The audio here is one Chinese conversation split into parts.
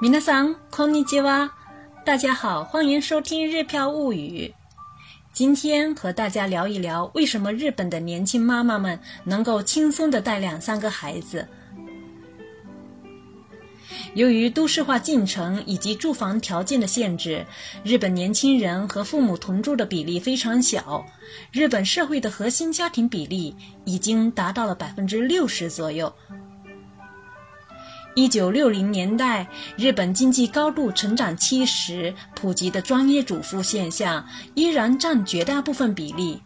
皆さん、こんにちは。大家好，欢迎收听《日漂物语》。今天和大家聊一聊，为什么日本的年轻妈妈们能够轻松的带两三个孩子。由于都市化进程以及住房条件的限制，日本年轻人和父母同住的比例非常小。日本社会的核心家庭比例已经达到了百分之六十左右。 一九六零年代，日本经济高度成长期时，普及的专业主妇现象依然占绝大部分比例。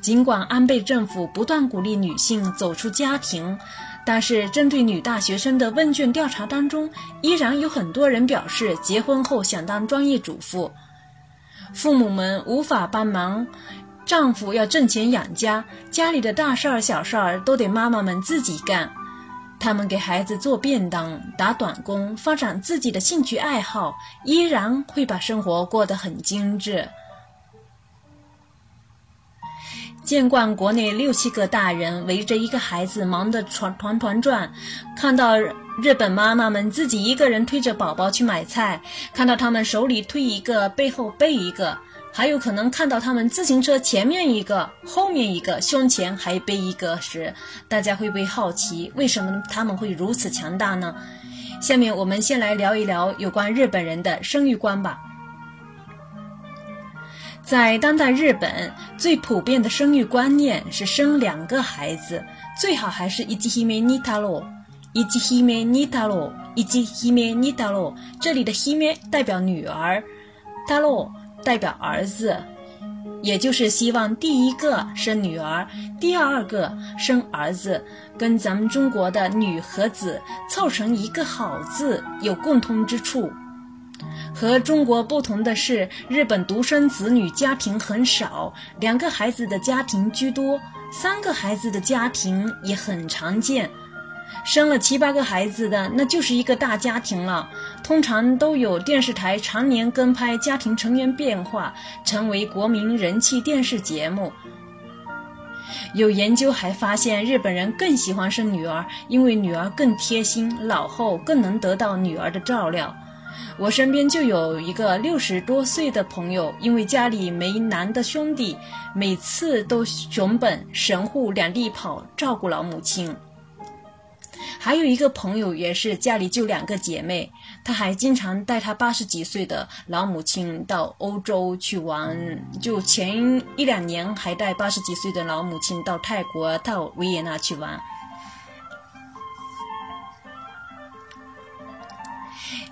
尽管安倍政府不断鼓励女性走出家庭，但是针对女大学生的问卷调查当中，依然有很多人表示结婚后想当专业主妇。父母们无法帮忙，丈夫要挣钱养家，家里的大事儿、小事儿都得妈妈们自己干。他们给孩子做便当、打短工，发展自己的兴趣爱好，依然会把生活过得很精致。见惯国内六七个大人围着一个孩子忙得团团团转，看到日本妈妈们自己一个人推着宝宝去买菜，看到他们手里推一个，背后背一个。还有可能看到他们自行车前面一个，后面一个，胸前还背一个时，大家会不会好奇为什么他们会如此强大呢？下面我们先来聊一聊有关日本人的生育观吧。在当代日本，最普遍的生育观念是生两个孩子，最好还是一吉希梅尼塔罗，一吉希梅尼塔罗，一吉希梅尼塔罗。这里的希梅代表女儿，塔罗。代表儿子，也就是希望第一个生女儿，第二个生儿子，跟咱们中国的女和子凑成一个好字有共通之处。和中国不同的是，日本独生子女家庭很少，两个孩子的家庭居多，三个孩子的家庭也很常见。生了七八个孩子的，那就是一个大家庭了。通常都有电视台常年跟拍家庭成员变化，成为国民人气电视节目。有研究还发现，日本人更喜欢生女儿，因为女儿更贴心，老后更能得到女儿的照料。我身边就有一个六十多岁的朋友，因为家里没男的兄弟，每次都熊本、神户两地跑照顾老母亲。还有一个朋友也是家里就两个姐妹，他还经常带他八十几岁的老母亲到欧洲去玩，就前一两年还带八十几岁的老母亲到泰国、到维也纳去玩。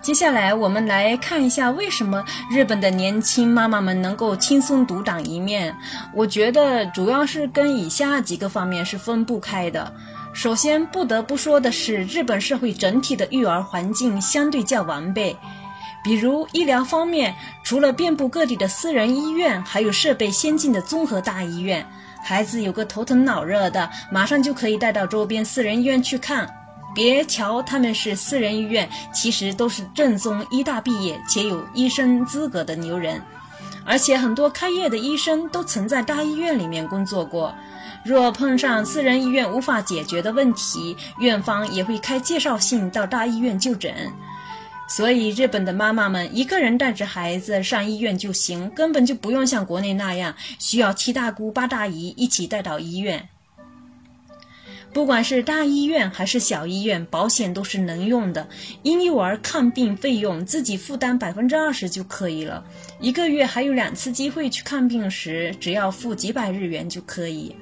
接下来我们来看一下为什么日本的年轻妈妈们能够轻松独当一面。我觉得主要是跟以下几个方面是分不开的。首先不得不说的是，日本社会整体的育儿环境相对较完备。比如医疗方面，除了遍布各地的私人医院，还有设备先进的综合大医院。孩子有个头疼脑热的，马上就可以带到周边私人医院去看。别瞧他们是私人医院，其实都是正宗医大毕业且有医生资格的牛人。而且很多开业的医生都曾在大医院里面工作过。若碰上私人医院无法解决的问题，院方也会开介绍信到大医院就诊。所以，日本的妈妈们一个人带着孩子上医院就行，根本就不用像国内那样需要七大姑八大姨一起带到医院。不管是大医院还是小医院，保险都是能用的。婴幼儿看病费用自己负担百分之二十就可以了，一个月还有两次机会去看病时，只要付几百日元就可以。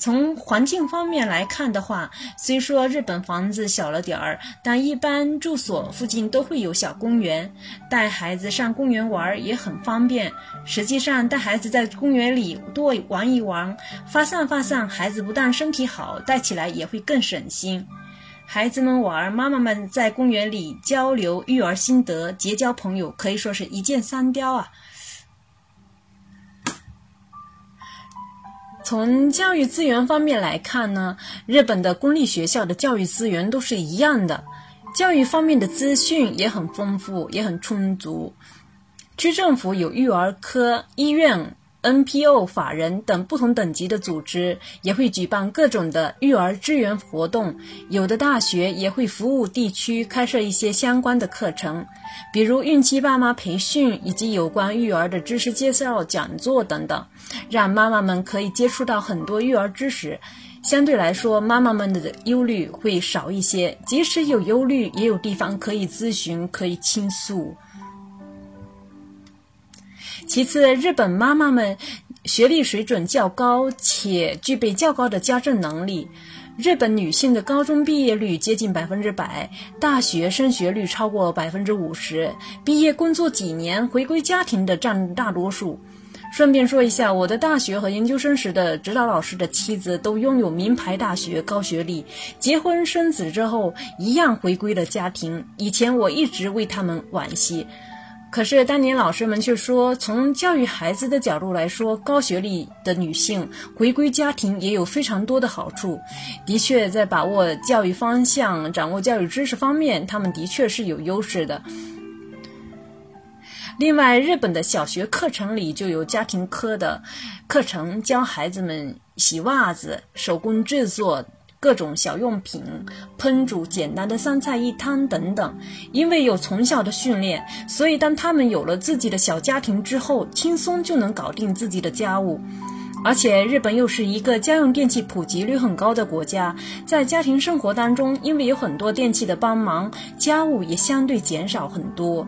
从环境方面来看的话，虽说日本房子小了点儿，但一般住所附近都会有小公园，带孩子上公园玩也很方便。实际上，带孩子在公园里多玩一玩，发散发散，孩子不但身体好，带起来也会更省心。孩子们玩，妈妈们在公园里交流育儿心得，结交朋友，可以说是一箭三雕啊。从教育资源方面来看呢，日本的公立学校的教育资源都是一样的，教育方面的资讯也很丰富，也很充足。区政府有育儿科、医院、NPO、法人等不同等级的组织也会举办各种的育儿支援活动，有的大学也会服务地区开设一些相关的课程，比如孕期爸妈培训以及有关育儿的知识介绍讲座等等，让妈妈们可以接触到很多育儿知识。相对来说，妈妈们的忧虑会少一些，即使有忧虑，也有地方可以咨询，可以倾诉。其次，日本妈妈们学历水准较高，且具备较高的家政能力。日本女性的高中毕业率接近百分之百，大学升学率超过百分之五十，毕业工作几年回归家庭的占大多数。顺便说一下，我的大学和研究生时的指导老师的妻子都拥有名牌大学高学历，结婚生子之后一样回归了家庭。以前我一直为他们惋惜。可是当年老师们却说，从教育孩子的角度来说，高学历的女性回归家庭也有非常多的好处。的确，在把握教育方向、掌握教育知识方面，他们的确是有优势的。另外，日本的小学课程里就有家庭科的课程，教孩子们洗袜子、手工制作。各种小用品、烹煮简单的三菜一汤等等，因为有从小的训练，所以当他们有了自己的小家庭之后，轻松就能搞定自己的家务。而且日本又是一个家用电器普及率很高的国家，在家庭生活当中，因为有很多电器的帮忙，家务也相对减少很多。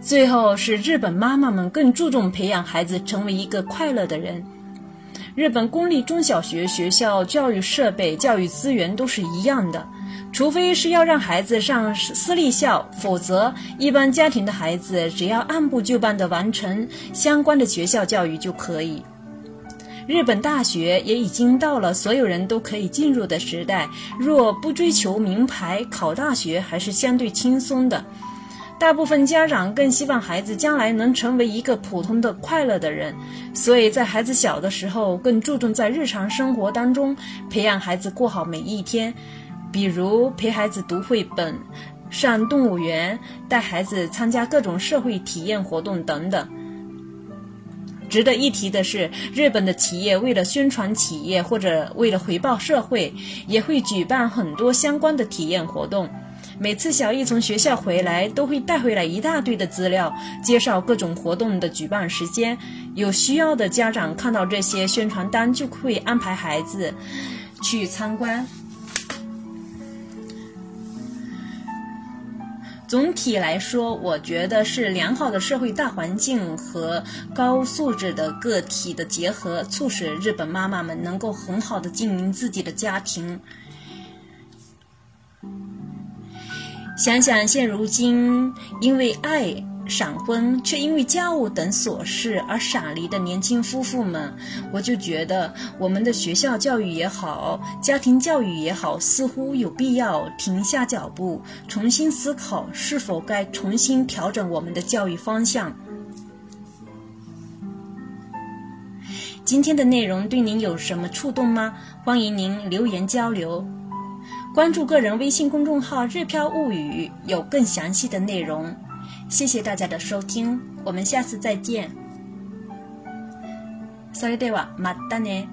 最后是日本妈妈们更注重培养孩子成为一个快乐的人。日本公立中小学学校教育设备、教育资源都是一样的，除非是要让孩子上私立校，否则一般家庭的孩子只要按部就班地完成相关的学校教育就可以。日本大学也已经到了所有人都可以进入的时代，若不追求名牌，考大学还是相对轻松的。大部分家长更希望孩子将来能成为一个普通的、快乐的人，所以在孩子小的时候，更注重在日常生活当中培养孩子过好每一天，比如陪孩子读绘本、上动物园、带孩子参加各种社会体验活动等等。值得一提的是，日本的企业为了宣传企业或者为了回报社会，也会举办很多相关的体验活动。每次小易从学校回来，都会带回来一大堆的资料，介绍各种活动的举办时间。有需要的家长看到这些宣传单，就会安排孩子去参观。总体来说，我觉得是良好的社会大环境和高素质的个体的结合，促使日本妈妈们能够很好的经营自己的家庭。想想现如今因为爱闪婚，却因为家务等琐事而闪离的年轻夫妇们，我就觉得我们的学校教育也好，家庭教育也好，似乎有必要停下脚步，重新思考是否该重新调整我们的教育方向。今天的内容对您有什么触动吗？欢迎您留言交流。关注个人微信公众号“日飘物语”，有更详细的内容。谢谢大家的收听，我们下次再见。それではまたね。